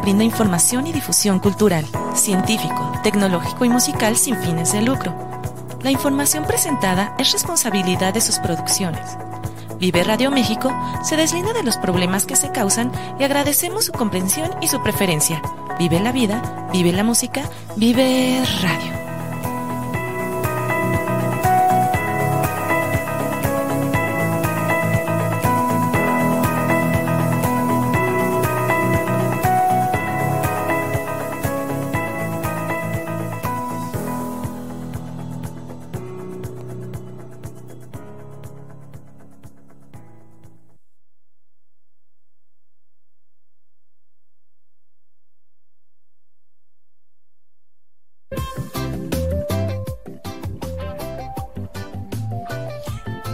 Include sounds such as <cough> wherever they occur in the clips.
brinda información y difusión cultural, científico, tecnológico y musical sin fines de lucro. La información presentada es responsabilidad de sus producciones. Vive Radio México se deslinda de los problemas que se causan y agradecemos su comprensión y su preferencia. Vive la vida, vive la música, vive radio.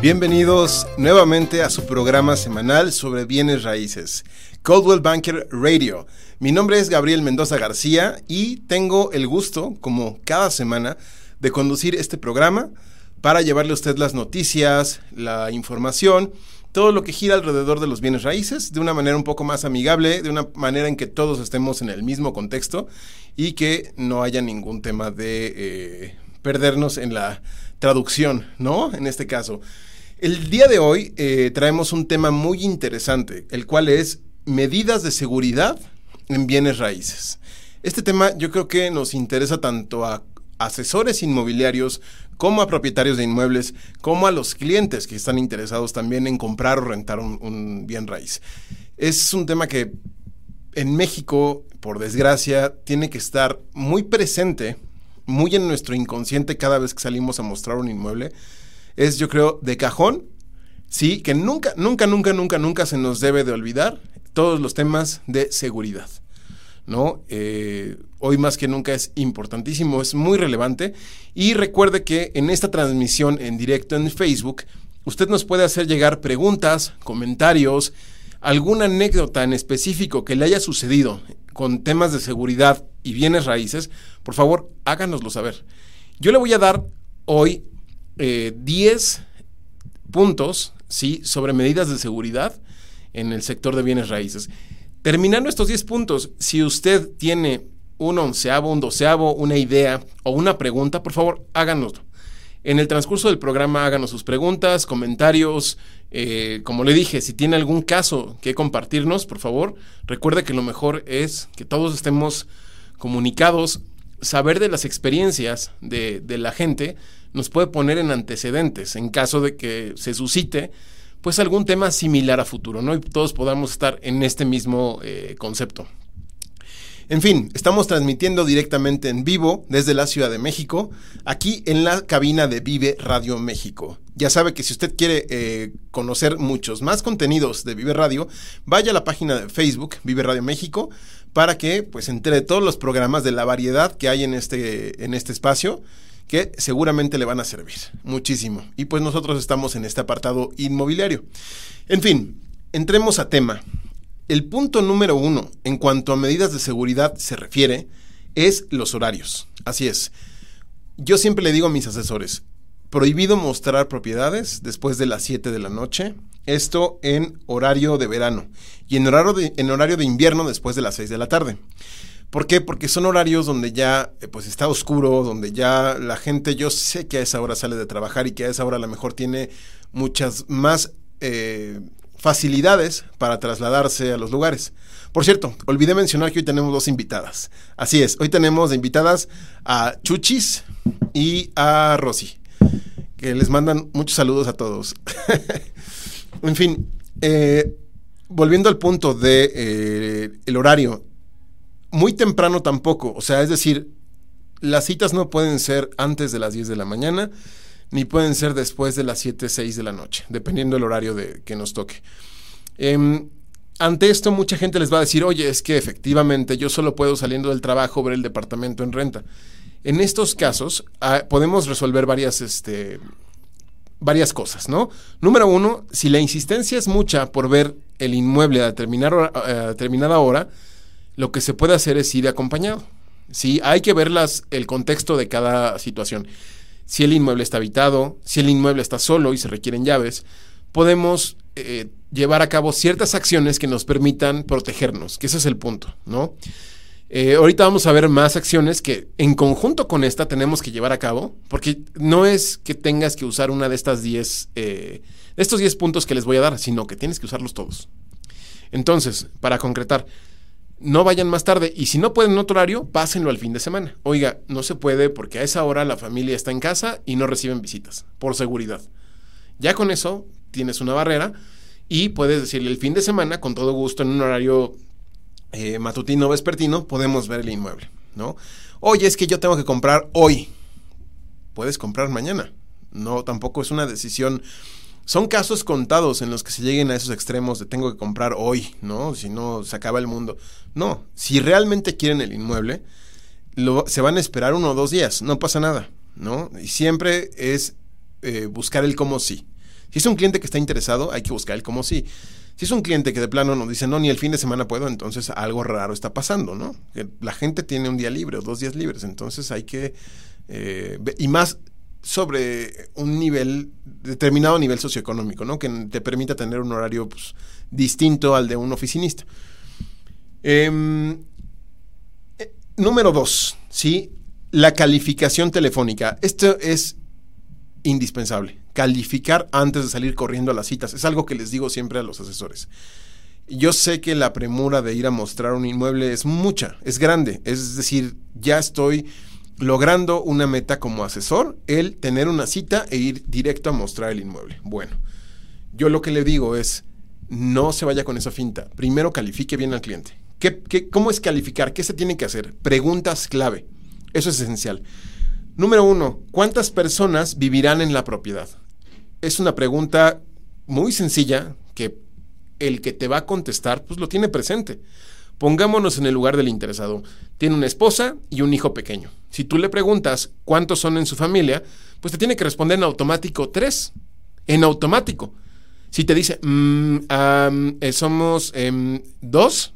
Bienvenidos nuevamente a su programa semanal sobre bienes raíces, Coldwell Banker Radio. Mi nombre es Gabriel Mendoza García y tengo el gusto, como cada semana, de conducir este programa para llevarle a usted las noticias, la información, todo lo que gira alrededor de los bienes raíces de una manera un poco más amigable, de una manera en que todos estemos en el mismo contexto y que no haya ningún tema de eh, perdernos en la traducción, ¿no? En este caso. El día de hoy eh, traemos un tema muy interesante, el cual es medidas de seguridad en bienes raíces. Este tema yo creo que nos interesa tanto a asesores inmobiliarios como a propietarios de inmuebles, como a los clientes que están interesados también en comprar o rentar un, un bien raíz. Es un tema que en México, por desgracia, tiene que estar muy presente, muy en nuestro inconsciente cada vez que salimos a mostrar un inmueble es yo creo de cajón, sí, que nunca, nunca, nunca, nunca, nunca se nos debe de olvidar todos los temas de seguridad. ¿no? Eh, hoy más que nunca es importantísimo, es muy relevante. Y recuerde que en esta transmisión en directo en Facebook, usted nos puede hacer llegar preguntas, comentarios, alguna anécdota en específico que le haya sucedido con temas de seguridad y bienes raíces, por favor, háganoslo saber. Yo le voy a dar hoy 10 eh, puntos ¿sí? sobre medidas de seguridad en el sector de bienes raíces. Terminando estos 10 puntos, si usted tiene un onceavo, un doceavo, una idea o una pregunta, por favor, háganoslo. En el transcurso del programa háganos sus preguntas, comentarios. Eh, como le dije, si tiene algún caso que compartirnos, por favor, recuerde que lo mejor es que todos estemos comunicados, saber de las experiencias de la gente nos puede poner en antecedentes en caso de que se suscite pues algún tema similar a futuro, ¿no? Y todos podamos estar en este mismo eh, concepto. En fin, estamos transmitiendo directamente en vivo desde la Ciudad de México, aquí en la cabina de Vive Radio México. Ya sabe que si usted quiere eh, conocer muchos más contenidos de Vive Radio, vaya a la página de Facebook Vive Radio México para que pues entre todos los programas de la variedad que hay en este, en este espacio que seguramente le van a servir muchísimo. Y pues nosotros estamos en este apartado inmobiliario. En fin, entremos a tema. El punto número uno en cuanto a medidas de seguridad se refiere es los horarios. Así es. Yo siempre le digo a mis asesores, prohibido mostrar propiedades después de las 7 de la noche, esto en horario de verano y en horario de, en horario de invierno después de las 6 de la tarde. ¿Por qué? Porque son horarios donde ya eh, pues está oscuro, donde ya la gente, yo sé que a esa hora sale de trabajar y que a esa hora a lo mejor tiene muchas más eh, facilidades para trasladarse a los lugares. Por cierto, olvidé mencionar que hoy tenemos dos invitadas. Así es, hoy tenemos invitadas a Chuchis y a Rosy, que les mandan muchos saludos a todos. <laughs> en fin, eh, volviendo al punto de el horario, muy temprano tampoco, o sea, es decir, las citas no pueden ser antes de las 10 de la mañana, ni pueden ser después de las 7, 6 de la noche, dependiendo del horario de, que nos toque. Em, ante esto, mucha gente les va a decir, oye, es que efectivamente yo solo puedo saliendo del trabajo ver el departamento en renta. En estos casos, ah, podemos resolver varias, este, varias cosas, ¿no? Número uno, si la insistencia es mucha por ver el inmueble a, a determinada hora, lo que se puede hacer es ir acompañado. ¿sí? Hay que ver el contexto de cada situación. Si el inmueble está habitado, si el inmueble está solo y se requieren llaves, podemos eh, llevar a cabo ciertas acciones que nos permitan protegernos, que ese es el punto, ¿no? Eh, ahorita vamos a ver más acciones que en conjunto con esta tenemos que llevar a cabo, porque no es que tengas que usar una de estas 10, eh, estos 10 puntos que les voy a dar, sino que tienes que usarlos todos. Entonces, para concretar, no vayan más tarde y si no pueden en otro horario, pásenlo al fin de semana. Oiga, no se puede porque a esa hora la familia está en casa y no reciben visitas, por seguridad. Ya con eso tienes una barrera y puedes decirle el fin de semana, con todo gusto, en un horario eh, matutino vespertino, podemos ver el inmueble, ¿no? Oye, es que yo tengo que comprar hoy. Puedes comprar mañana. No, tampoco es una decisión. Son casos contados en los que se lleguen a esos extremos de tengo que comprar hoy, ¿no? Si no, se acaba el mundo. No, si realmente quieren el inmueble, se van a esperar uno o dos días, no pasa nada, ¿no? Y siempre es eh, buscar el cómo sí. Si es un cliente que está interesado, hay que buscar el cómo sí. Si es un cliente que de plano nos dice, no, ni el fin de semana puedo, entonces algo raro está pasando, ¿no? La gente tiene un día libre o dos días libres, entonces hay que... Eh, y más sobre un nivel, determinado nivel socioeconómico, ¿no? Que te permita tener un horario pues, distinto al de un oficinista. Em, eh, número dos, ¿sí? La calificación telefónica. Esto es indispensable calificar antes de salir corriendo a las citas. Es algo que les digo siempre a los asesores. Yo sé que la premura de ir a mostrar un inmueble es mucha, es grande. Es decir, ya estoy logrando una meta como asesor, el tener una cita e ir directo a mostrar el inmueble. Bueno, yo lo que le digo es, no se vaya con esa finta. Primero califique bien al cliente. ¿Qué, cómo es calificar? ¿Qué se tiene que hacer? Preguntas clave. Eso es esencial. Número uno, ¿cuántas personas vivirán en la propiedad? es una pregunta muy sencilla que el que te va a contestar pues lo tiene presente. Pongámonos en el lugar del interesado. Tiene una esposa y un hijo pequeño. Si tú le preguntas cuántos son en su familia, pues te tiene que responder en automático tres. En automático. Si te dice, mm, eh, somos em, dos,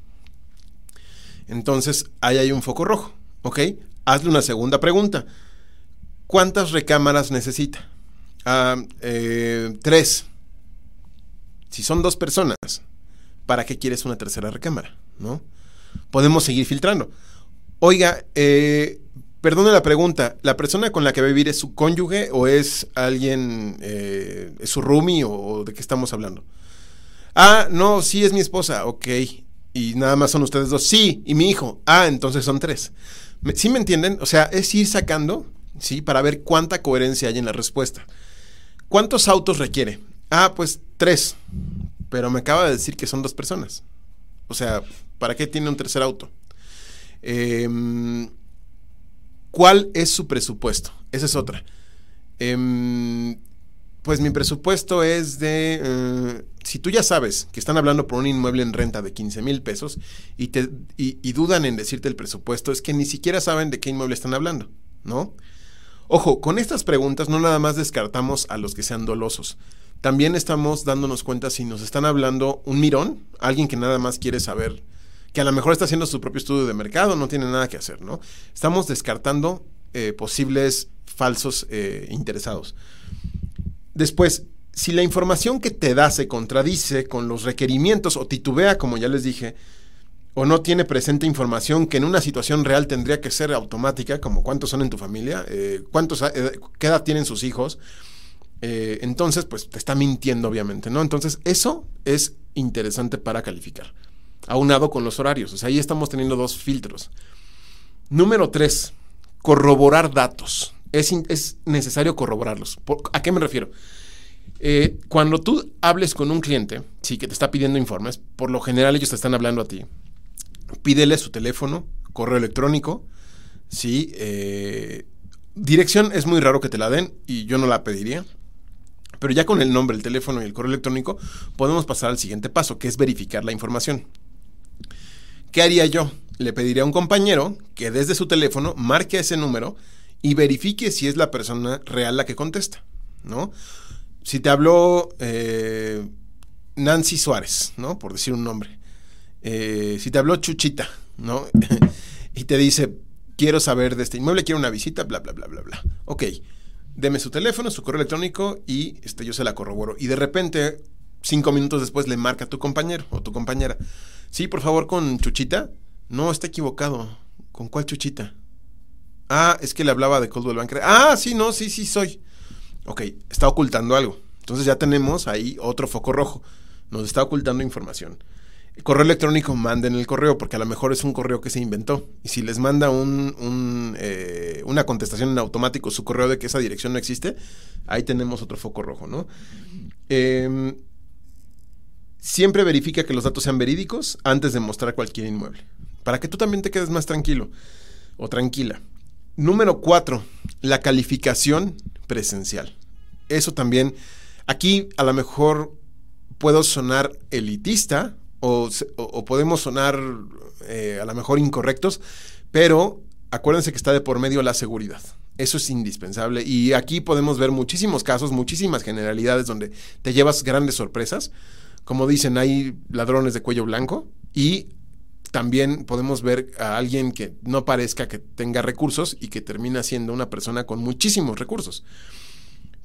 entonces ahí hay un foco rojo. ¿Ok? Hazle una segunda pregunta. ¿Cuántas recámaras necesita? eh, tres. Si son dos personas, ¿para qué quieres una tercera recámara? ¿No? Podemos seguir filtrando. Oiga, eh, perdone la pregunta, ¿la persona con la que va a vivir es su cónyuge o es alguien, eh, es su roomie o, de qué estamos hablando? Ah, no, sí es mi esposa, ok. Y nada más son ustedes dos. Sí, y mi hijo. Ah, entonces son tres. ¿Sí me entienden? O sea, es ir sacando, ¿sí? Para ver cuánta coherencia hay en la respuesta. ¿Cuántos autos requiere? Ah, pues tres. Pero me acaba de decir que son dos personas. O sea, ¿para qué tiene un tercer auto? Em, ¿Cuál es su presupuesto? Esa es otra. Em, pues mi presupuesto es de... Eh, si tú ya sabes que están hablando por un inmueble en renta de 15 mil pesos y, te, y dudan en decirte el presupuesto, es que ni siquiera saben de qué inmueble están hablando, ¿no? Ojo, con estas preguntas no nada más descartamos a los que sean dolosos. También estamos dándonos cuenta si nos están hablando un mirón, alguien que nada más quiere saber, que a lo mejor está haciendo su propio estudio de mercado, no tiene nada que hacer, ¿no? Estamos descartando eh, posibles falsos eh, interesados. Después, si la información que te da se contradice con los requerimientos o titubea, como ya les dije, o no tiene presente información que en una situación real tendría que ser automática, como cuántos son en tu familia, eh, cuántos, qué edad tienen sus hijos, entonces pues te está mintiendo obviamente, ¿no? Entonces eso es interesante para calificar, aunado con los horarios, o sea, ahí estamos teniendo dos filtros. Número tres, corroborar datos. Es, es necesario corroborarlos. ¿A qué me refiero? cuando tú hables con un cliente, sí, que te está pidiendo informes, por lo general ellos te están hablando a ti pídele su teléfono, correo electrónico, sí, eh, dirección es muy raro que te la den y yo no la pediría. Pero ya con el nombre, el teléfono y el correo electrónico podemos pasar al siguiente paso, que es verificar la información. ¿Qué haría yo? Le pediría a un compañero que desde su teléfono marque ese número y verifique si es la persona real la que contesta, ¿no? Si te habló eh, Nancy Suárez, ¿no? Por decir un nombre. Eh, si te habló Chuchita, ¿no? <laughs> y te dice, quiero saber de este inmueble, quiero una visita, bla, bla, bla, bla, bla. Ok, deme su teléfono, su correo electrónico y este, yo se la corroboro. Y de repente cinco minutos después le marca a tu compañero o tu compañera. Sí, por favor, con Chuchita. No, está equivocado. ¿Con cuál Chuchita? Ah, es que le hablaba de Coldwell Banker. Ah, sí, no, sí, sí, soy. Ok, está ocultando algo. Entonces ya tenemos ahí otro foco rojo. Nos está ocultando información. El correo electrónico manden el correo, porque a lo mejor es un correo que se inventó. Y si les manda un, eh, una contestación en automático su correo de que esa dirección no existe, ahí tenemos otro foco rojo, ¿no? Em, siempre verifica que los datos sean verídicos antes de mostrar cualquier inmueble, para que tú también te quedes más tranquilo o tranquila. Número cuatro, la calificación presencial. Eso también, aquí a lo mejor puedo sonar elitista o, podemos sonar eh, a lo mejor incorrectos, pero acuérdense que está de por medio la seguridad. Eso es indispensable. Y aquí podemos ver muchísimos casos, muchísimas generalidades donde te llevas grandes sorpresas. Como dicen, hay ladrones de cuello blanco y también podemos ver a alguien que no parezca que tenga recursos y que termina siendo una persona con muchísimos recursos.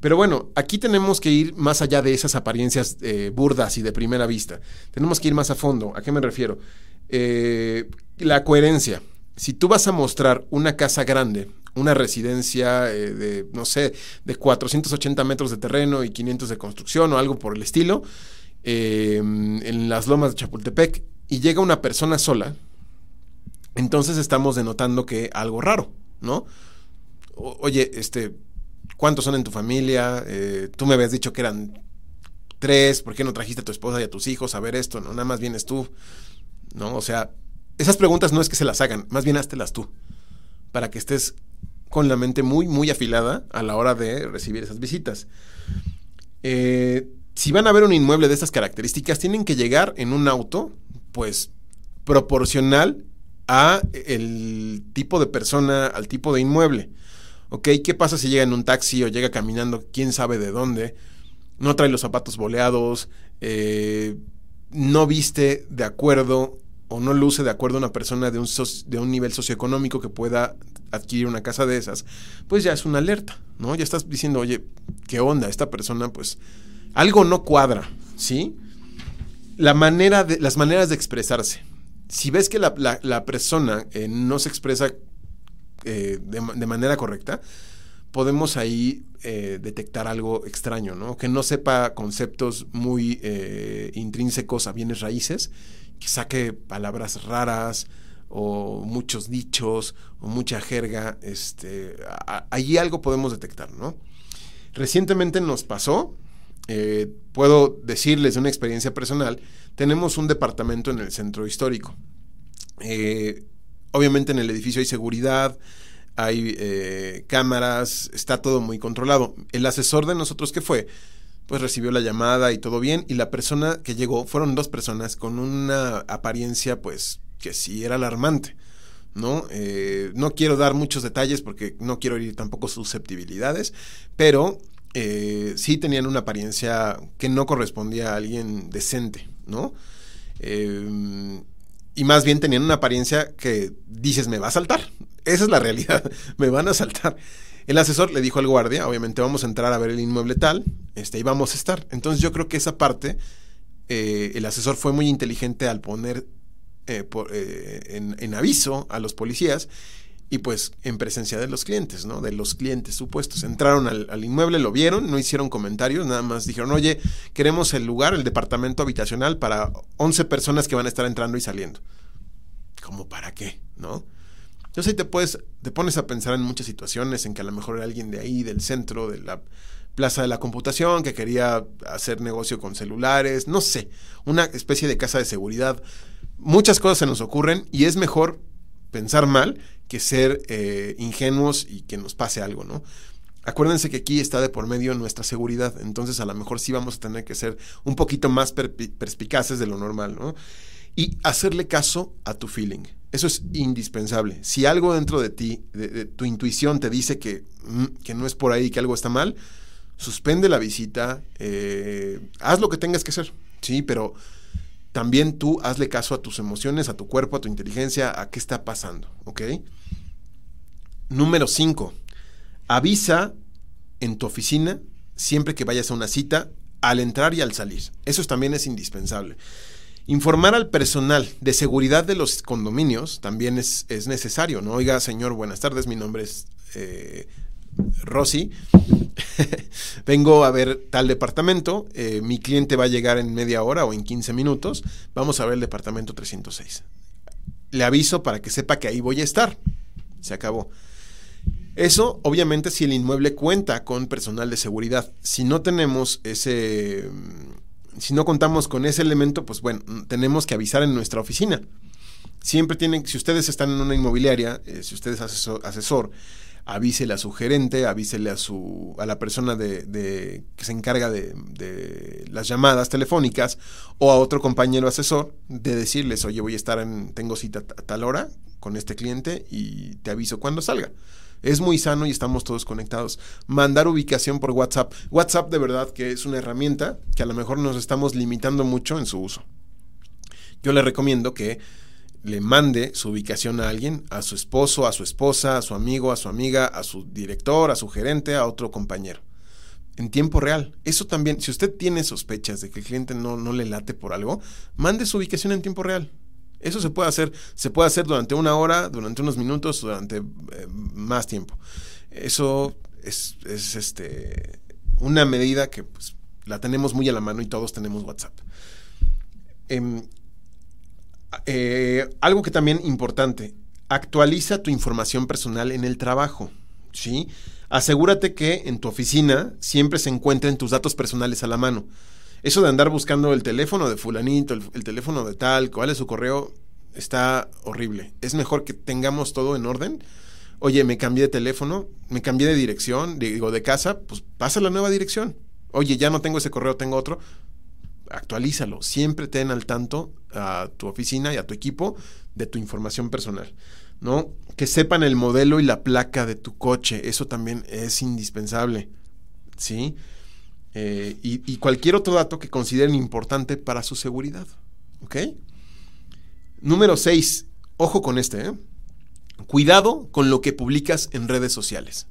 Pero bueno, aquí tenemos que ir más allá de esas apariencias eh, burdas y de primera vista. Tenemos que ir más a fondo. ¿A qué me refiero? Eh, la coherencia. Si tú vas a mostrar una casa grande, una residencia eh, de, no sé, de 480 metros de terreno y 500 de construcción o algo por el estilo, en las lomas de Chapultepec, y llega una persona sola, entonces estamos denotando que algo raro, ¿no? oye, este, ¿Cuántos son en tu familia? Eh, tú me habías dicho que eran tres, ¿por qué no trajiste a tu esposa y a tus hijos a ver esto? No, nada más vienes tú. ¿No? O sea, esas preguntas no es que se las hagan, más bien háztelas tú. Para que estés con la mente muy, muy afilada a la hora de recibir esas visitas. Eh, si van a ver un inmueble de estas características, tienen que llegar en un auto, pues, proporcional a el tipo de persona, al tipo de inmueble. ¿Ok? ¿Qué pasa si llega en un taxi o llega caminando quién sabe de dónde? No trae los zapatos boleados, eh, no viste de acuerdo o no luce de acuerdo a una persona de un, de un nivel socioeconómico que pueda adquirir una casa de esas, pues ya es una alerta, ¿no? Ya estás diciendo, oye, ¿qué onda? Esta persona, pues, algo no cuadra, ¿sí? La manera de, las maneras de expresarse. Si ves que la, persona eh, no se expresa eh, de, manera correcta, podemos ahí eh, detectar algo extraño, ¿no? Que no sepa conceptos muy eh, intrínsecos a bienes raíces, que saque palabras raras o muchos dichos o mucha jerga, este, allí algo podemos detectar, ¿no? Recientemente nos pasó, puedo decirles de una experiencia personal, tenemos un departamento en el centro histórico. Obviamente en el edificio hay seguridad, hay eh, cámaras, está todo muy controlado. El asesor de nosotros que fue, pues recibió la llamada y todo bien, y la persona que llegó fueron dos personas con una apariencia pues que sí era alarmante. ¿no? Eh, no quiero dar muchos detalles porque no quiero herir tampoco susceptibilidades, pero eh, sí tenían una apariencia que no correspondía a alguien decente, ¿no? y más bien tenían una apariencia que dices, me va a saltar. Esa es la realidad, <laughs> me van a saltar. El asesor le dijo al guardia, obviamente vamos a entrar a ver el inmueble tal, este, y vamos a estar. Entonces yo creo que esa parte, eh, el asesor fue muy inteligente al poner eh, eh, en, aviso a los policías y pues en presencia de los clientes, ¿no? De los clientes supuestos. Entraron al, inmueble, lo vieron, no hicieron comentarios, nada más dijeron, oye, queremos el lugar, el departamento habitacional para 11 personas que van a estar entrando y saliendo. ¿Cómo para qué? ¿No? Entonces ahí te, puedes, te pones a pensar en muchas situaciones en que a lo mejor era alguien de ahí, del centro, de la plaza de la computación, que quería hacer negocio con celulares, no sé, una especie de casa de seguridad. Muchas cosas se nos ocurren y es mejor pensar mal que ser eh, ingenuos y que nos pase algo, ¿no? Acuérdense que aquí está de por medio nuestra seguridad, entonces a lo mejor sí vamos a tener que ser un poquito más perspicaces de lo normal, ¿no? Y hacerle caso a tu feeling. Eso es indispensable. Si algo dentro de ti, de, tu intuición te dice que, mm, que, no es por ahí, que algo está mal, suspende la visita, eh, haz lo que tengas que hacer, sí, pero también tú hazle caso a tus emociones, a tu cuerpo, a tu inteligencia, a qué está pasando, ¿ok? Número 5. Avisa en tu oficina siempre que vayas a una cita al entrar y al salir. Eso también es indispensable. Informar al personal de seguridad de los condominios también es, necesario, ¿no? Oiga, señor, buenas tardes, mi nombre es eh, Rosy. <laughs> Vengo a ver tal departamento, eh, mi cliente va a llegar en media hora o en 15 minutos, vamos a ver el departamento 306. Le aviso para que sepa que ahí voy a estar. Se acabó. Eso, obviamente, si el inmueble cuenta con personal de seguridad. Si no tenemos ese, si no contamos con ese elemento, pues bueno, tenemos que avisar en nuestra oficina. Siempre tienen, si ustedes están en una inmobiliaria, eh, si ustedes asesor, asesor, avísele a su gerente, avísele a su, a la persona de, que se encarga de, de, las llamadas telefónicas o a otro compañero asesor de decirles, oye, voy a estar en, tengo cita a tal hora con este cliente y te aviso cuando salga. Es muy sano y estamos todos conectados. Mandar ubicación por WhatsApp. WhatsApp de verdad que es una herramienta que a lo mejor nos estamos limitando mucho en su uso. Yo le recomiendo que le mande su ubicación a alguien, a su esposo, a su esposa, a su amigo, a su amiga, a su director, a su gerente, a otro compañero. En tiempo real. Eso también, si usted tiene sospechas de que el cliente no, no le late por algo, mande su ubicación en tiempo real. Eso se puede hacer, se puede hacer durante una hora, durante unos minutos, durante eh, más tiempo. Eso es, este, una medida que pues, la tenemos muy a la mano y todos tenemos WhatsApp. Em, eh, algo que también importante, actualiza tu información personal en el trabajo, ¿sí? Asegúrate que en tu oficina siempre se encuentren tus datos personales a la mano. Eso de andar buscando el teléfono de fulanito, el, teléfono de tal, cuál es su correo, está horrible. Es mejor que tengamos todo en orden. Oye, me cambié de teléfono, me cambié de dirección, digo, de casa, pues pasa la nueva dirección. Oye, ya no tengo ese correo, tengo otro. Actualízalo. Siempre ten al tanto a tu oficina y a tu equipo de tu información personal. ¿No? Que sepan el modelo y la placa de tu coche. Eso también es indispensable. ¿Sí? Eh, y, cualquier otro dato que consideren importante para su seguridad. ¿Ok? Número 6. Ojo con este. ¿eh? Cuidado con lo que publicas en redes sociales.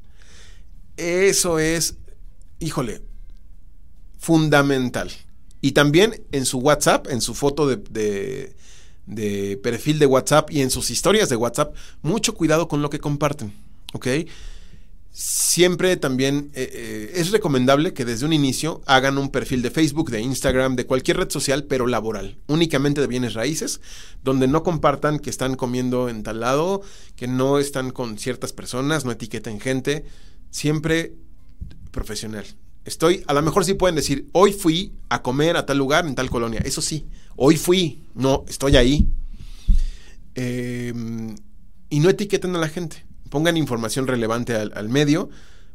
Eso es, híjole, fundamental. Y también en su WhatsApp, en su foto de, de perfil de WhatsApp y en sus historias de WhatsApp, mucho cuidado con lo que comparten. ¿Ok? Siempre también eh, eh, es recomendable que desde un inicio hagan un perfil de Facebook, de Instagram, de cualquier red social, pero laboral, únicamente de bienes raíces, donde no compartan que están comiendo en tal lado, que no están con ciertas personas, no etiqueten gente, siempre profesional. Estoy, a lo mejor sí pueden decir, hoy fui a comer a tal lugar, en tal colonia, eso sí, hoy fui, no, estoy ahí. Em, y no etiqueten a la gente pongan información relevante al, medio,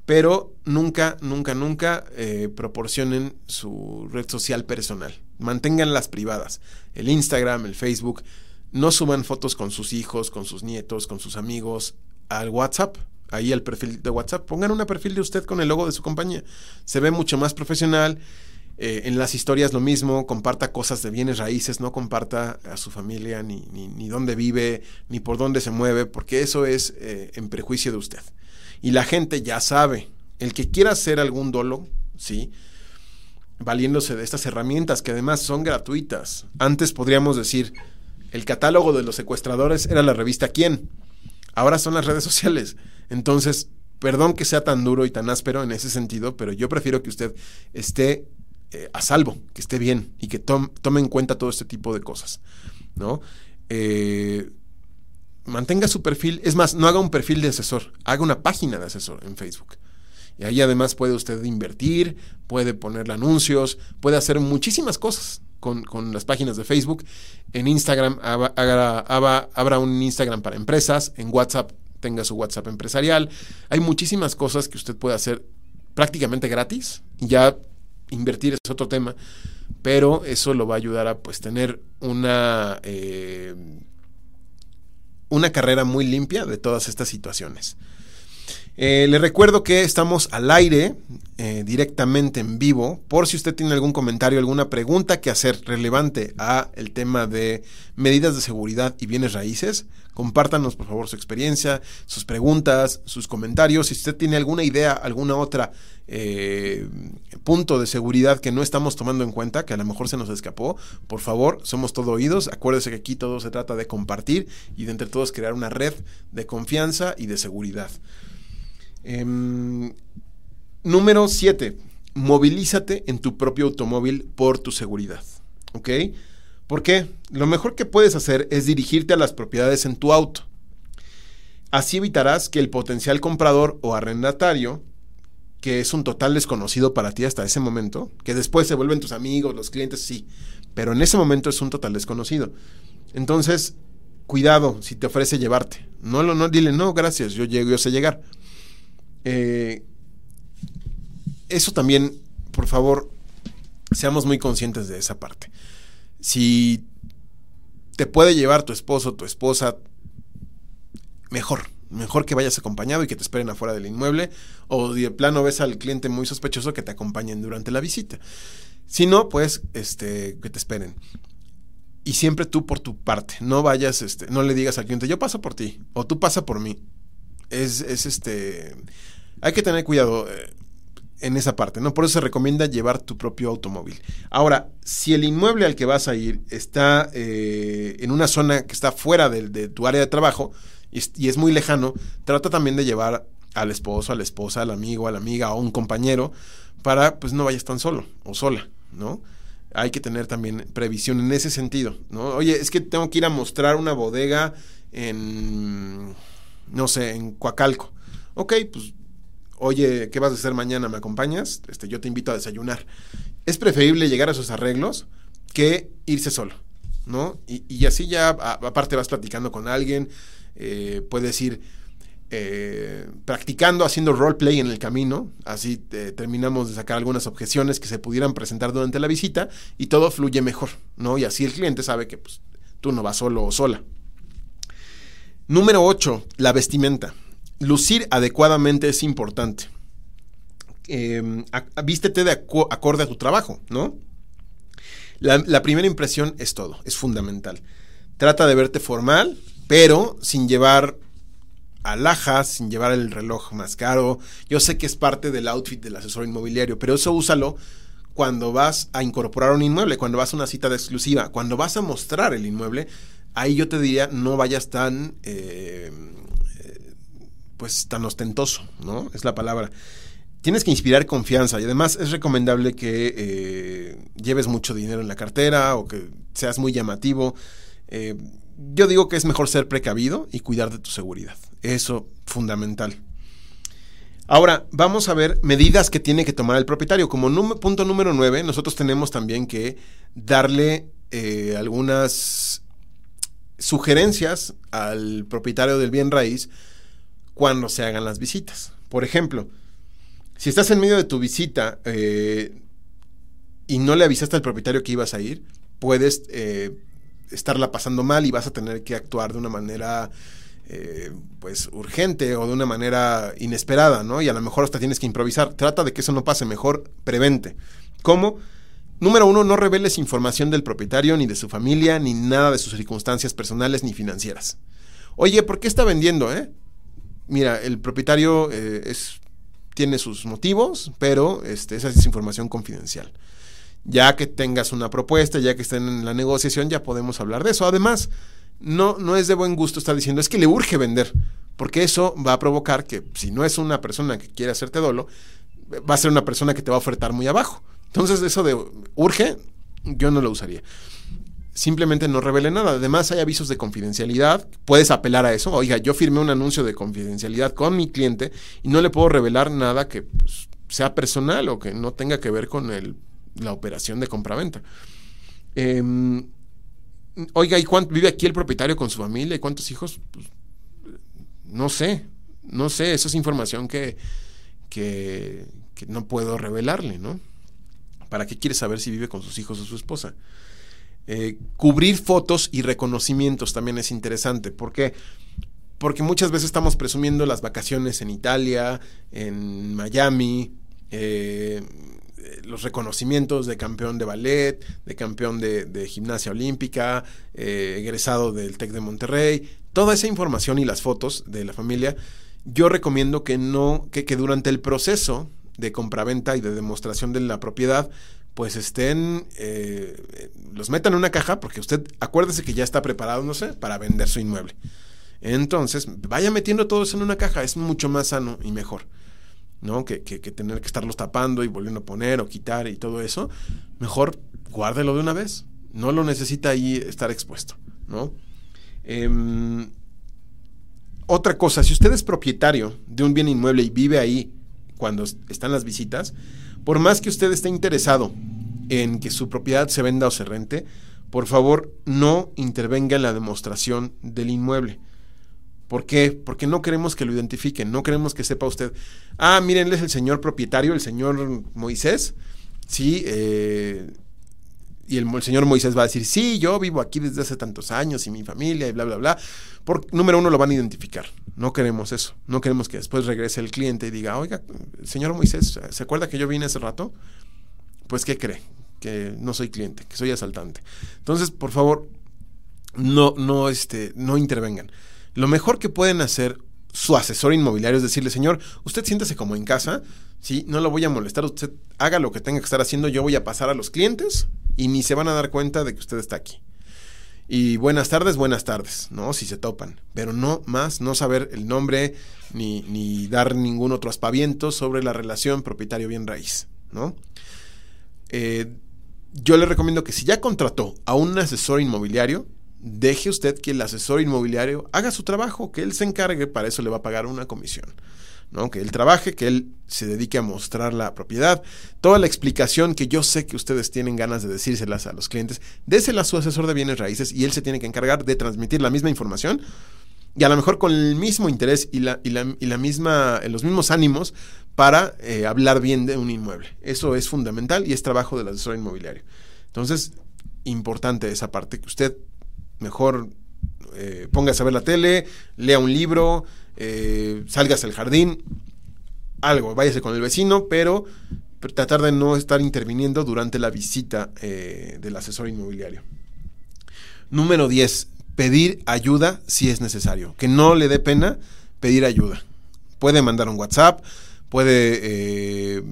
pero nunca, nunca, nunca eh, proporcionen su red social personal. Manténganlas privadas. El Instagram, el Facebook. No suban fotos con sus hijos, con sus nietos, con sus amigos al WhatsApp. Ahí al perfil de WhatsApp. Pongan una perfil de usted con el logo de su compañía. Se ve mucho más profesional eh, en las historias lo mismo, comparta cosas de bienes raíces, no comparta a su familia, ni, ni, dónde vive, ni por dónde se mueve, porque eso es eh, en prejuicio de usted. Y la gente ya sabe, el que quiera hacer algún dolo, ¿sí? Valiéndose de estas herramientas que además son gratuitas. Antes podríamos decir, el catálogo de los secuestradores era la revista Quién. Ahora son las redes sociales. Entonces, perdón que sea tan duro y tan áspero en ese sentido, pero yo prefiero que usted esté eh, a salvo, que esté bien y que tome en cuenta todo este tipo de cosas, ¿no? Eh, mantenga su perfil, es más, no haga un perfil de asesor, haga una página de asesor en Facebook. Y ahí además puede usted invertir, puede ponerle anuncios, puede hacer muchísimas cosas con, las páginas de Facebook. En Instagram habrá un Instagram para empresas, en WhatsApp tenga su WhatsApp empresarial. Hay muchísimas cosas que usted puede hacer prácticamente gratis. Ya invertir es otro tema, pero eso lo va a ayudar a pues tener una, eh, una carrera muy limpia de todas estas situaciones. Eh, le recuerdo que estamos al aire eh, directamente en vivo. Por si usted tiene algún comentario, alguna pregunta que hacer relevante a el tema de medidas de seguridad y bienes raíces, compártanos por favor su experiencia, sus preguntas, sus comentarios. Si usted tiene alguna idea, alguna otra eh, punto de seguridad que no estamos tomando en cuenta, que a lo mejor se nos escapó, por favor, somos todo oídos. Acuérdese que aquí todo se trata de compartir y de entre todos crear una red de confianza y de seguridad. Em, número 7. Movilízate en tu propio automóvil por tu seguridad. ¿Ok? ¿Por qué? Lo mejor que puedes hacer es dirigirte a las propiedades en tu auto. Así evitarás que el potencial comprador o arrendatario, que es un total desconocido para ti hasta ese momento, que después se vuelven tus amigos, los clientes, sí, pero en ese momento es un total desconocido. Entonces, cuidado si te ofrece llevarte. No, no, no dile, no, gracias, yo llego, yo sé llegar. Eh, eso también, por favor, seamos muy conscientes de esa parte. Si te puede llevar tu esposo, tu esposa, mejor. Mejor que vayas acompañado y que te esperen afuera del inmueble. O de plano ves al cliente muy sospechoso que te acompañen durante la visita. Si no, pues, este, que te esperen. Y siempre tú por tu parte. No vayas, este, no le digas al cliente, yo paso por ti. O tú pasa por mí. Es, es este hay que tener cuidado eh, en esa parte, ¿no? Por eso se recomienda llevar tu propio automóvil. Ahora, si el inmueble al que vas a ir está eh, en una zona que está fuera de, tu área de trabajo y es, muy lejano, trata también de llevar al esposo, a la esposa, al amigo, a la amiga o un compañero para pues no vayas tan solo o sola, ¿no? Hay que tener también previsión en ese sentido, ¿no? Oye, es que tengo que ir a mostrar una bodega en, no sé, en Coacalco. Ok, pues oye, ¿qué vas a hacer mañana? ¿Me acompañas? Este, yo te invito a desayunar. Es preferible llegar a esos arreglos que irse solo, ¿no? Y, así ya, aparte vas platicando con alguien, eh, puedes ir eh, practicando, haciendo roleplay en el camino, así eh, terminamos de sacar algunas objeciones que se pudieran presentar durante la visita y todo fluye mejor, ¿no? Y así el cliente sabe que pues, tú no vas solo o sola. Número 8, la vestimenta lucir adecuadamente es importante. Em, vístete de acorde a tu trabajo, ¿no? La, primera impresión es todo, es fundamental. Trata de verte formal, pero sin llevar alhajas, sin llevar el reloj más caro. Yo sé que es parte del outfit del asesor inmobiliario, pero eso úsalo cuando vas a incorporar un inmueble, cuando vas a una cita de exclusiva, cuando vas a mostrar el inmueble. Ahí yo te diría, no vayas tan... Eh, pues tan ostentoso, ¿no? Es la palabra. Tienes que inspirar confianza y además es recomendable que eh, lleves mucho dinero en la cartera o que seas muy llamativo. Eh, yo digo que es mejor ser precavido y cuidar de tu seguridad. Eso, fundamental. Ahora, vamos a ver medidas que tiene que tomar el propietario. Como punto número 9, nosotros tenemos también que darle eh, algunas sugerencias al propietario del bien raíz cuando se hagan las visitas. Por ejemplo, si estás en medio de tu visita eh, y no le avisaste al propietario que ibas a ir, puedes eh, estarla pasando mal y vas a tener que actuar de una manera eh, pues urgente o de una manera inesperada, ¿no? Y a lo mejor hasta tienes que improvisar. Trata de que eso no pase, mejor prevente. ¿Cómo? Número uno, no reveles información del propietario, ni de su familia, ni nada de sus circunstancias personales ni financieras. Oye, ¿por qué está vendiendo, eh? Mira, el propietario eh, es, tiene sus motivos, pero este, esa es información confidencial. Ya que tengas una propuesta, ya que estén en la negociación, ya podemos hablar de eso. Además, no, no es de buen gusto estar diciendo, es que le urge vender, porque eso va a provocar que si no es una persona que quiere hacerte dolo, va a ser una persona que te va a ofertar muy abajo. Entonces, eso de urge, yo no lo usaría simplemente no revele nada. Además, hay avisos de confidencialidad. Puedes apelar a eso. Oiga, yo firmé un anuncio de confidencialidad con mi cliente y no le puedo revelar nada que pues, sea personal o que no tenga que ver con el, la operación de compraventa. Eh, oiga, ¿y cuánto vive aquí el propietario con su familia y cuántos hijos? Pues, no sé, no sé. Esa es información que, que, que no puedo revelarle, ¿no? ¿Para qué quiere saber si vive con sus hijos o su esposa? Eh, cubrir fotos y reconocimientos también es interesante, porque porque muchas veces estamos presumiendo las vacaciones en Italia, en Miami, eh, los reconocimientos de campeón de ballet, de campeón de, gimnasia olímpica, eh, egresado del TEC de Monterrey, toda esa información y las fotos de la familia, yo recomiendo que no, que, que durante el proceso de compraventa y de demostración de la propiedad, pues estén, eh, los metan en una caja, porque usted acuérdese que ya está preparado, para vender su inmueble. Entonces, vaya metiendo todo eso en una caja, es mucho más sano y mejor. ¿no? Que, que, tener que estarlos tapando y volviendo a poner o quitar y todo eso, mejor guárdelo de una vez. No lo necesita ahí estar expuesto, ¿no? Em, otra cosa, si usted es propietario de un bien inmueble y vive ahí cuando están las visitas, por más que usted esté interesado en que su propiedad se venda o se rente, por favor no intervenga en la demostración del inmueble. ¿Por qué? Porque no queremos que lo identifiquen, no queremos que sepa usted, ah, miren, es el señor propietario, el señor Moisés, sí, eh, y el, señor Moisés va a decir, sí, yo vivo aquí desde hace tantos años y mi familia y bla, bla, bla. Por, número uno, lo van a identificar. No queremos eso. No queremos que después regrese el cliente y diga, oiga, señor Moisés, ¿se acuerda que yo vine hace rato? Pues, ¿qué cree? Que no soy cliente, que soy asaltante. Entonces, por favor, no, no, este, no intervengan. Lo mejor que pueden hacer su asesor inmobiliario es decirle, señor, usted siéntese como en casa, ¿sí? No lo voy a molestar, usted haga lo que tenga que estar haciendo, yo voy a pasar a los clientes y ni se van a dar cuenta de que usted está aquí. Y buenas tardes, buenas tardes, ¿no? Si se topan. Pero no más, no saber el nombre ni, ni dar ningún otro aspaviento sobre la relación propietario-bien raíz, ¿no? Eh, yo le recomiendo que si ya contrató a un asesor inmobiliario, deje usted que el asesor inmobiliario haga su trabajo, que él se encargue, para eso le va a pagar una comisión. ¿No? Que él trabaje, que él se dedique a mostrar la propiedad. Toda la explicación que yo sé que ustedes tienen ganas de decírselas a los clientes, désela a su asesor de bienes raíces y él se tiene que encargar de transmitir la misma información y a lo mejor con el mismo interés y, la, y, la, y la misma, los mismos ánimos para eh, hablar bien de un inmueble. Eso es fundamental y es trabajo del asesor inmobiliario. Entonces, importante esa parte, que usted mejor eh, póngase a ver la tele, lea un libro, eh, salgas al jardín, algo, váyase con el vecino, pero tratar de no estar interviniendo durante la visita eh, del asesor inmobiliario. Número 10. Pedir ayuda si es necesario. Que no le dé pena pedir ayuda. Puede mandar un WhatsApp, puede eh,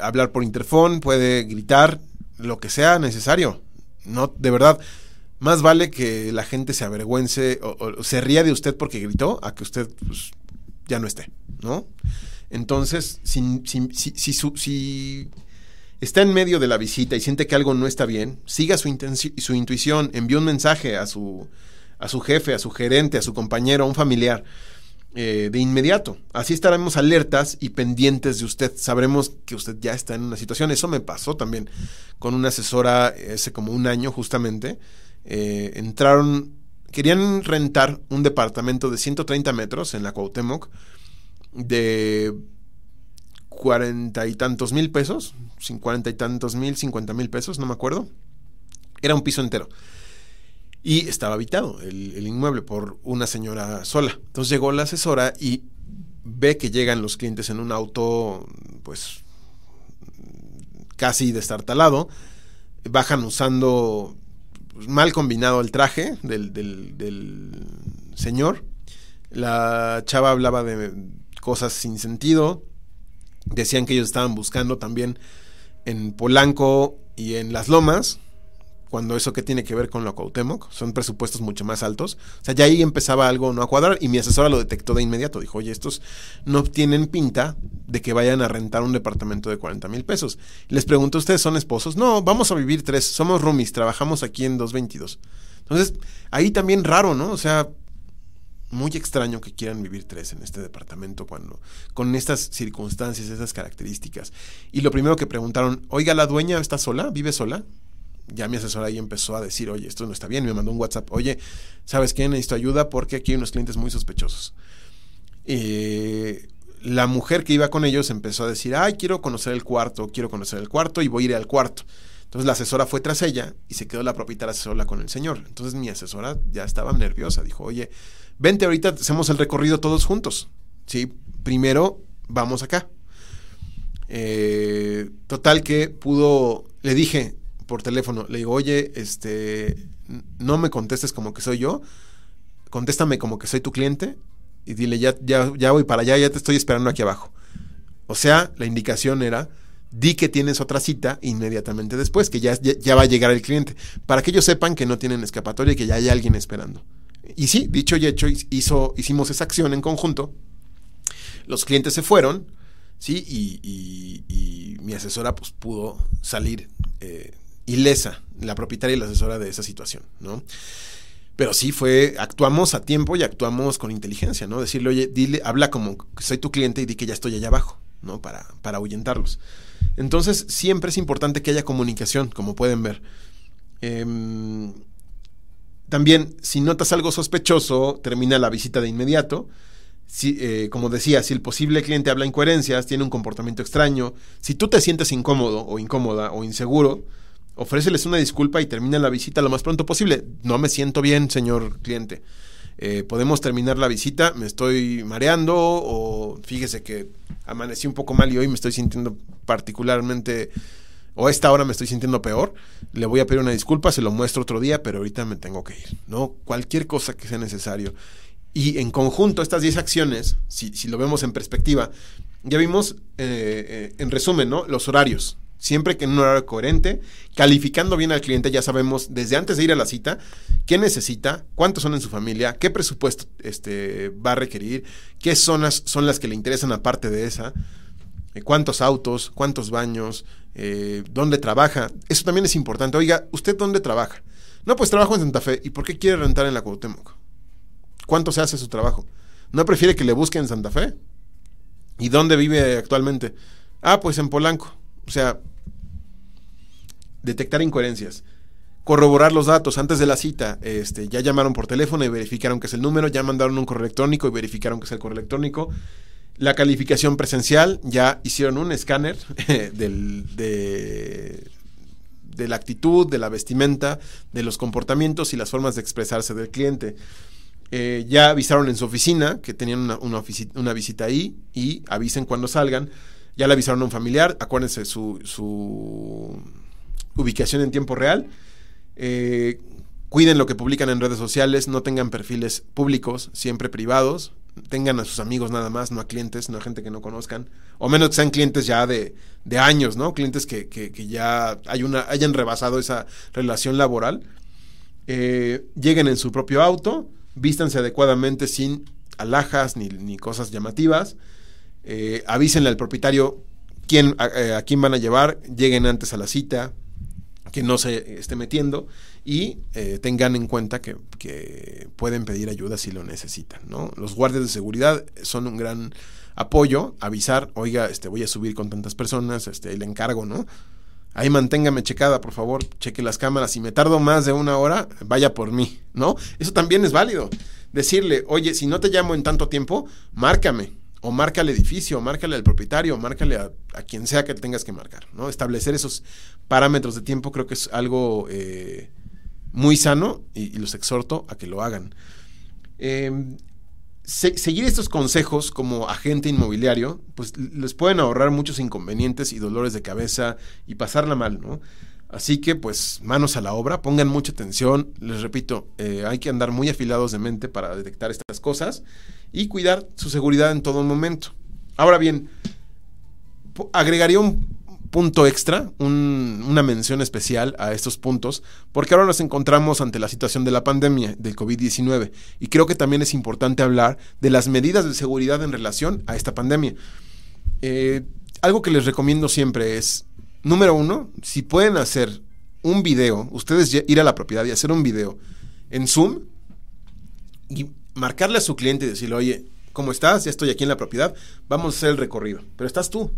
hablar por interfón, puede gritar, lo que sea necesario. No, de verdad, más vale que la gente se avergüence o, se ría de usted porque gritó a que usted pues, ya no esté, ¿no? Entonces, si, si, si, está en medio de la visita y siente que algo no está bien, siga su, su intuición, envíe un mensaje a su, a su jefe, a su gerente, a su compañero, a un familiar. Eh, de inmediato. Así estaremos alertas y pendientes de usted. Sabremos que usted ya está en una situación. Eso me pasó también con una asesora hace como un año justamente. Eh, entraron, querían rentar un departamento de 130 metros en la Cuauhtémoc de cuarenta y tantos mil pesos, sin cuarenta y tantos mil, cincuenta mil pesos, no me acuerdo. Era un piso entero. Y estaba habitado el, el, inmueble por una señora sola. Entonces llegó la asesora y ve que llegan los clientes en un auto, pues casi destartalado. Bajan usando pues, mal combinado el traje del, del, señor. La chava hablaba de cosas sin sentido. Decían que ellos estaban buscando también en Polanco y en Las Lomas cuando eso que tiene que ver con lo Cuauhtémoc, son presupuestos mucho más altos. O sea, ya ahí empezaba algo no a cuadrar y mi asesora lo detectó de inmediato. Dijo, oye, estos no tienen pinta de que vayan a rentar un departamento de 40 mil pesos. Les pregunto, ¿ustedes son esposos? No, vamos a vivir tres, somos roomies, trabajamos aquí en 222. Entonces, ahí también raro, ¿no? O sea, muy extraño que quieran vivir tres en este departamento cuando con estas circunstancias, esas características. Y lo primero que preguntaron, oiga, ¿la dueña está sola? ¿Vive sola? Ya mi asesor ahí empezó a decir, oye, esto no está bien, me mandó un WhatsApp, oye, ¿sabes qué? Necesito ayuda porque aquí hay unos clientes muy sospechosos. la mujer que iba con ellos empezó a decir, ay, quiero conocer el cuarto, quiero conocer el cuarto y voy a ir al cuarto. Entonces la asesora fue tras ella y se quedó la propietaria sola con el señor. Entonces mi asesora ya estaba nerviosa, dijo, oye, vente ahorita, hacemos el recorrido todos juntos. Sí, primero vamos acá. Eh, total que pudo, le dije por teléfono, le digo, oye, este, no me contestes como que soy yo, contéstame como que soy tu cliente y dile, ya, ya, voy para allá, ya te estoy esperando aquí abajo. O sea, la indicación era, di que tienes otra cita inmediatamente después, que ya, ya, va a llegar el cliente, para que ellos sepan que no tienen escapatoria y que ya hay alguien esperando. Y sí, dicho y hecho, hizo, hicimos esa acción en conjunto. Los clientes se fueron, ¿sí? Y, mi asesora pues pudo salir eh, ilesa, la propietaria y la asesora de esa situación, ¿no? Pero sí fue, actuamos a tiempo y actuamos con inteligencia, ¿no? Decirle, oye, dile, habla como soy tu cliente y di que ya estoy allá abajo, ¿no? Para, para ahuyentarlos. Entonces, siempre es importante que haya comunicación, como pueden ver. Em, también, si notas algo sospechoso, termina la visita de inmediato. Si, eh, como decía, si el posible cliente habla incoherencias, tiene un comportamiento extraño, si tú te sientes incómodo o incómoda o inseguro, ofréceles una disculpa y termina la visita lo más pronto posible. No me siento bien, señor cliente. Eh, podemos terminar la visita, me estoy mareando o fíjese que amanecí un poco mal y hoy me estoy sintiendo particularmente o a esta hora me estoy sintiendo peor, le voy a pedir una disculpa, se lo muestro otro día, pero ahorita me tengo que ir, ¿no? Cualquier cosa que sea necesario. Y en conjunto, estas 10 acciones, si, si, lo vemos en perspectiva, ya vimos, eh, eh, en resumen, ¿no? Los horarios. Siempre que en un horario coherente, calificando bien al cliente, ya sabemos desde antes de ir a la cita qué necesita, cuántos son en su familia, qué presupuesto este, va a requerir, qué zonas son las que le interesan aparte de esa, eh, cuántos autos, cuántos baños, eh, dónde trabaja. Eso también es importante. Oiga, ¿usted dónde trabaja? No, pues trabajo en Santa Fe. ¿Y por qué quiere rentar en la Cuauhtémoc? ¿Cuánto se hace su trabajo? ¿No prefiere que le busque en Santa Fe? ¿Y dónde vive actualmente? Ah, pues en Polanco. O sea, detectar incoherencias. Corroborar los datos antes de la cita. Este, ya llamaron por teléfono y verificaron que es el número, ya mandaron un correo electrónico y verificaron que es el correo electrónico. La calificación presencial, ya hicieron un escáner <laughs> del, de, de, la actitud, de la vestimenta, de los comportamientos y las formas de expresarse del cliente. Eh, ya avisaron en su oficina que tenían una, una, visita ahí y avisen cuando salgan. Ya le avisaron a un familiar, acuérdense su, su ubicación en tiempo real. Eh, cuiden lo que publican en redes sociales, no tengan perfiles públicos, siempre privados. Tengan a sus amigos nada más, no a clientes, no a gente que no conozcan. O menos que sean clientes ya de, de años, ¿no? Clientes que, que, ya hay una, hayan rebasado esa relación laboral. Eh, lleguen en su propio auto vístanse adecuadamente sin alhajas ni, ni cosas llamativas, eh, avísenle al propietario quién, eh, a, quién van a llevar, lleguen antes a la cita, que no se esté metiendo y eh, tengan en cuenta que, que, pueden pedir ayuda si lo necesitan. ¿no? Los guardias de seguridad son un gran apoyo, avisar, oiga, este, voy a subir con tantas personas, este, le encargo, ¿no? ahí manténgame checada, por favor, cheque las cámaras. Si me tardo más de una hora, vaya por mí, ¿no? Eso también es válido. Decirle, oye, si no te llamo en tanto tiempo, márcame. O marca al edificio, márcale al propietario, márcale a, quien sea que tengas que marcar, ¿no? Establecer esos parámetros de tiempo creo que es algo eh, muy sano y, los exhorto a que lo hagan. Em, seguir estos consejos como agente inmobiliario, pues les pueden ahorrar muchos inconvenientes y dolores de cabeza y pasarla mal, ¿no? Así que pues manos a la obra, pongan mucha atención, les repito, eh, hay que andar muy afilados de mente para detectar estas cosas y cuidar su seguridad en todo momento. Ahora bien, agregaría un punto extra, una mención especial a estos puntos, porque ahora nos encontramos ante la situación de la pandemia del COVID-19 y creo que también es importante hablar de las medidas de seguridad en relación a esta pandemia. Eh, algo que les recomiendo siempre es, número uno, si pueden hacer un video, ustedes ir a la propiedad y hacer un video en Zoom y marcarle a su cliente y decirle, oye, ¿cómo estás? Ya estoy aquí en la propiedad, vamos a hacer el recorrido, pero estás tú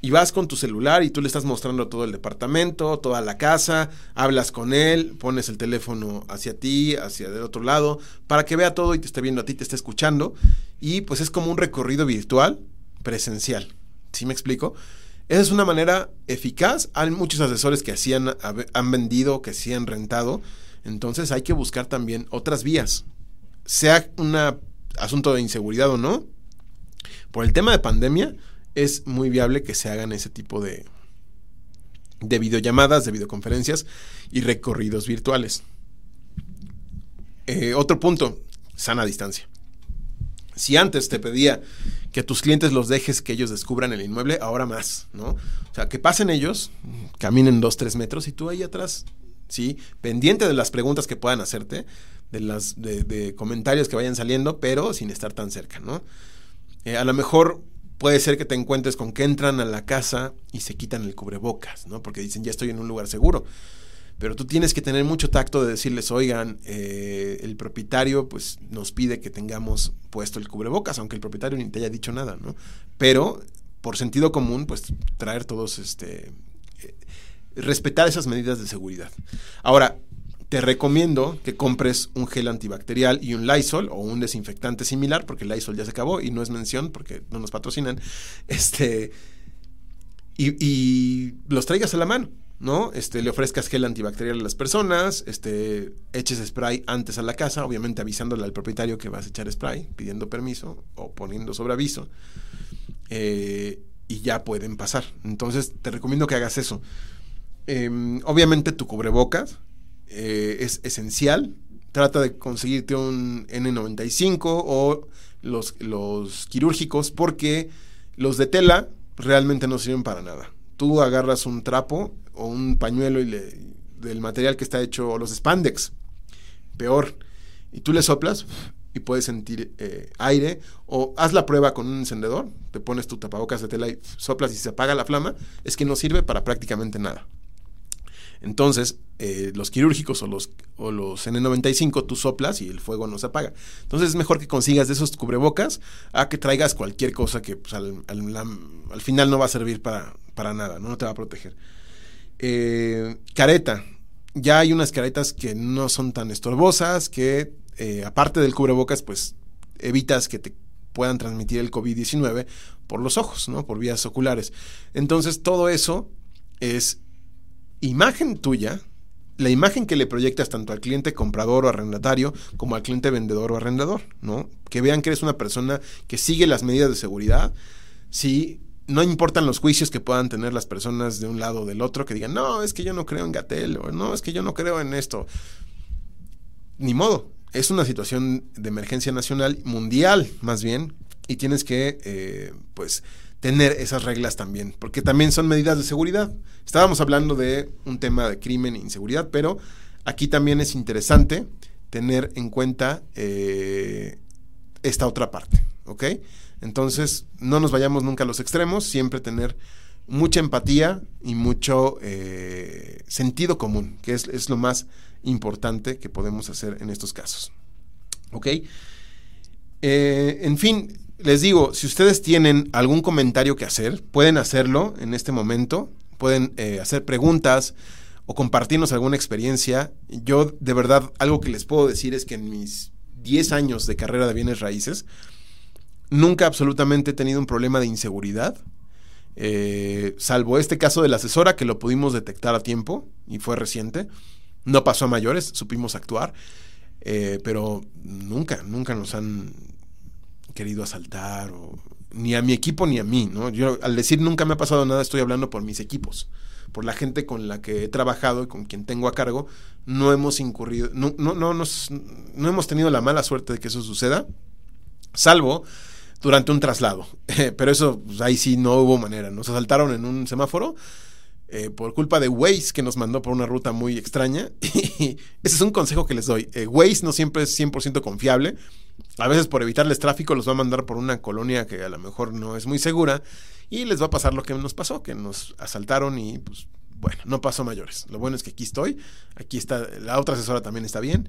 y vas con tu celular y tú le estás mostrando todo el departamento, toda la casa, hablas con él, pones el teléfono hacia ti, hacia el otro lado, para que vea todo y te esté viendo a ti, te esté escuchando. Y pues es como un recorrido virtual presencial. ¿Sí me explico? Esa es una manera eficaz. Hay muchos asesores que hacían, han vendido, que sí han rentado. Entonces hay que buscar también otras vías. Sea un asunto de inseguridad o no. Por el tema de pandemia, es muy viable que se hagan ese tipo de, de videollamadas, de videoconferencias y recorridos virtuales. Eh, otro punto, sana distancia. Si antes te pedía que tus clientes los dejes que ellos descubran el inmueble, ahora más, ¿no? O sea, que pasen ellos, caminen dos, tres metros y tú ahí atrás, ¿sí? Pendiente de las preguntas que puedan hacerte, de, las, de, comentarios que vayan saliendo, pero sin estar tan cerca, ¿no? Eh, a lo mejor puede ser que te encuentres con que entran a la casa y se quitan el cubrebocas, ¿no? Porque dicen, ya estoy en un lugar seguro. Pero tú tienes que tener mucho tacto de decirles, oigan, eh, el propietario pues nos pide que tengamos puesto el cubrebocas, aunque el propietario ni te haya dicho nada, ¿no? Pero por sentido común, pues traer todos, este, eh, respetar esas medidas de seguridad. Ahora, te recomiendo que compres un gel antibacterial y un Lysol o un desinfectante similar, porque el Lysol ya se acabó y no es mención porque no nos patrocinan, <laughs> este, y los traigas a la mano. ¿no? Este, le ofrezcas gel antibacterial a las personas, este, eches spray antes a la casa, obviamente avisándole al propietario que vas a echar spray, pidiendo permiso o poniendo sobre aviso, eh, y ya pueden pasar. Entonces, te recomiendo que hagas eso. Em, obviamente, tu cubrebocas eh, es esencial. Trata de conseguirte un N95 o los, los quirúrgicos, porque los de tela realmente no sirven para nada. Tú agarras un trapo, o un pañuelo y le, del material que está hecho, o los spandex, peor, y tú le soplas y puedes sentir eh, aire, o haz la prueba con un encendedor, te pones tu tapabocas de tela y soplas y se apaga la flama, es que no sirve para prácticamente nada. Entonces, eh, los quirúrgicos o los, o los N95, tú soplas y el fuego no se apaga. Entonces, es mejor que consigas de esos cubrebocas a que traigas cualquier cosa que pues, al, al, final no va a servir para, para nada, ¿no? te va a proteger. Eh, careta. Ya hay unas caretas que no son tan estorbosas, que eh, aparte del cubrebocas, pues evitas que te puedan transmitir el COVID-19 por los ojos, ¿no? Por vías oculares. Entonces, todo eso es imagen tuya, la imagen que le proyectas tanto al cliente comprador o arrendatario como al cliente vendedor o arrendador, ¿no? Que vean que eres una persona que sigue las medidas de seguridad, sí no importan los juicios que puedan tener las personas de un lado o del otro que digan, no, es que yo no creo en Gatel, o no, es que yo no creo en esto. Ni modo, es una situación de emergencia nacional, mundial más bien, y tienes que, eh, pues, tener esas reglas también, porque también son medidas de seguridad. Estábamos hablando de un tema de crimen e inseguridad, pero aquí también es interesante tener en cuenta eh, esta otra parte, ¿ok? Entonces, no nos vayamos nunca a los extremos, siempre tener mucha empatía y mucho eh, sentido común, que es, lo más importante que podemos hacer en estos casos. ¿Ok? Eh, en fin, les digo, si ustedes tienen algún comentario que hacer, pueden hacerlo en este momento, pueden eh, hacer preguntas o compartirnos alguna experiencia. Yo, de verdad, algo que les puedo decir es que en mis 10 años de carrera de bienes raíces, Nunca absolutamente he tenido un problema de inseguridad, eh, salvo este caso de la asesora que lo pudimos detectar a tiempo y fue reciente. No pasó a mayores, supimos actuar, eh, pero nunca, nunca nos han querido asaltar, ni a mi equipo ni a mí. ¿no? Yo al decir nunca me ha pasado nada, estoy hablando por mis equipos, por la gente con la que he trabajado y con quien tengo a cargo. No hemos incurrido, no, no, no, nos, no hemos tenido la mala suerte de que eso suceda, salvo durante un traslado. <laughs> Pero eso, pues, ahí sí no hubo manera. Nos asaltaron en un semáforo eh, por culpa de Waze que nos mandó por una ruta muy extraña. <laughs> ese es un consejo que les doy. Eh, Waze no siempre es 100% confiable. A veces por evitarles tráfico los va a mandar por una colonia que a lo mejor no es muy segura y les va a pasar lo que nos pasó, que nos asaltaron y pues bueno, no pasó mayores. Lo bueno es que aquí estoy, aquí está, la otra asesora también está bien,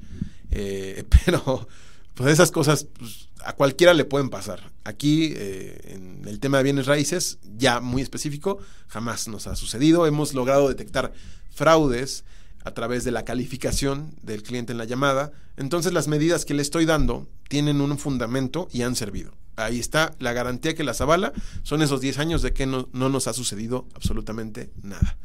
eh, <laughs> pero pues esas cosas pues, a cualquiera le pueden pasar. Aquí, eh, en el tema de bienes raíces, ya muy específico, jamás nos ha sucedido. Hemos logrado detectar fraudes a través de la calificación del cliente en la llamada. Entonces las medidas que le estoy dando tienen un fundamento y han servido. Ahí está la garantía que las avala. Son esos 10 años de que no, no nos ha sucedido absolutamente nada.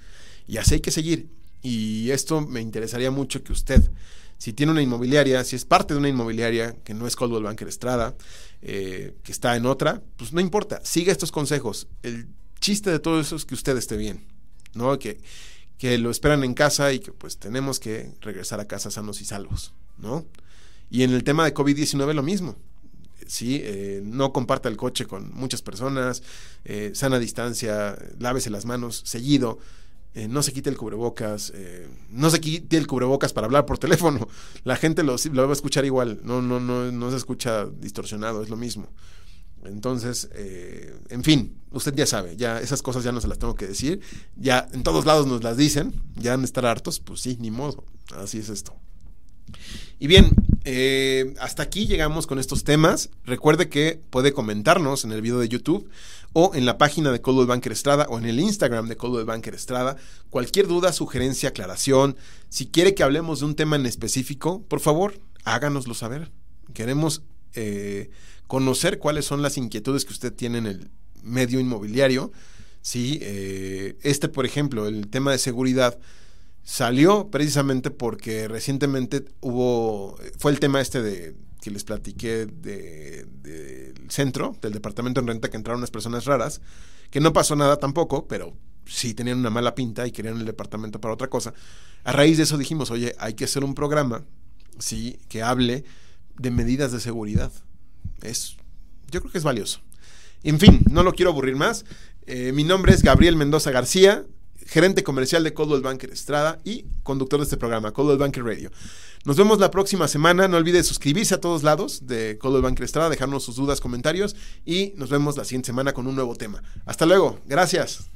Y así hay que seguir. Y esto me interesaría mucho que usted, si tiene una inmobiliaria, si es parte de una inmobiliaria que no es Coldwell Banker Estrada, eh, que está en otra, pues no importa, siga estos consejos. El chiste de todo eso es que usted esté bien, ¿no? Que, que lo esperan en casa y que pues tenemos que regresar a casa sanos y salvos, ¿no? Y en el tema de COVID-19 lo mismo. Sí, eh, no comparta el coche con muchas personas, eh, sana distancia, lávese las manos seguido, eh, no se quite el cubrebocas, no se quite el cubrebocas para hablar por <laughs> teléfono. La gente lo, va a escuchar igual, no, no, no, no se escucha distorsionado, es lo mismo. Entonces, en fin, usted ya sabe, ya esas cosas ya no se las tengo que decir, ya en todos lados nos las dicen, ya han de estar hartos, pues sí, ni modo, así es esto. Y bien, eh, hasta aquí llegamos con estos temas. Recuerde que puede comentarnos en el video de YouTube o en la página de Coldwell Banker Estrada o en el Instagram de Coldwell Banker Estrada. Cualquier duda, sugerencia, aclaración, si quiere que hablemos de un tema en específico, por favor, háganoslo saber. Queremos eh, conocer cuáles son las inquietudes que usted tiene en el medio inmobiliario. Sí, eh, este, por ejemplo, el tema de seguridad salió precisamente porque recientemente hubo, fue el tema este de que les platiqué del de, centro, del departamento en renta, que entraron unas personas raras, que no pasó nada tampoco, pero sí tenían una mala pinta y querían el departamento para otra cosa. A raíz de eso dijimos, oye, hay que hacer un programa, sí, que hable de medidas de seguridad. Es, yo creo que es valioso. En fin, no lo quiero aburrir más. Eh, mi nombre es Gabriel Mendoza García gerente comercial de Coldwell Banker Estrada y conductor de este programa, Coldwell Banker Radio. Nos vemos la próxima semana. No olvide suscribirse a todos lados de Coldwell Banker Estrada, dejarnos sus dudas, comentarios y nos vemos la siguiente semana con un nuevo tema. Hasta luego. Gracias.